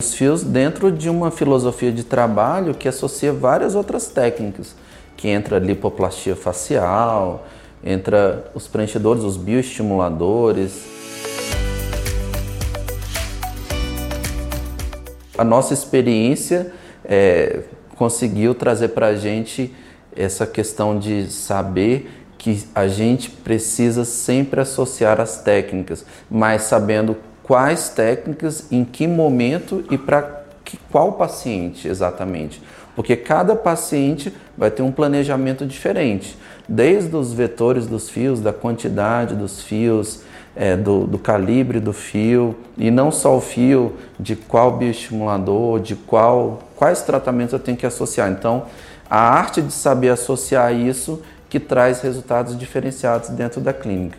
Os fios dentro de uma filosofia de trabalho que associa várias outras técnicas, que entra a lipoplastia facial, entra os preenchedores, os bioestimuladores. A nossa experiência é, conseguiu trazer para a gente essa questão de saber que a gente precisa sempre associar as técnicas, mas sabendo quais técnicas, em que momento e para qual paciente exatamente. Porque cada paciente vai ter um planejamento diferente, desde os vetores dos fios, da quantidade dos fios, é, do, do, calibre do fio, e não só o fio, de qual bioestimulador, de qual, quais tratamentos eu tenho que associar. Então, a arte de saber associar isso que traz resultados diferenciados dentro da clínica.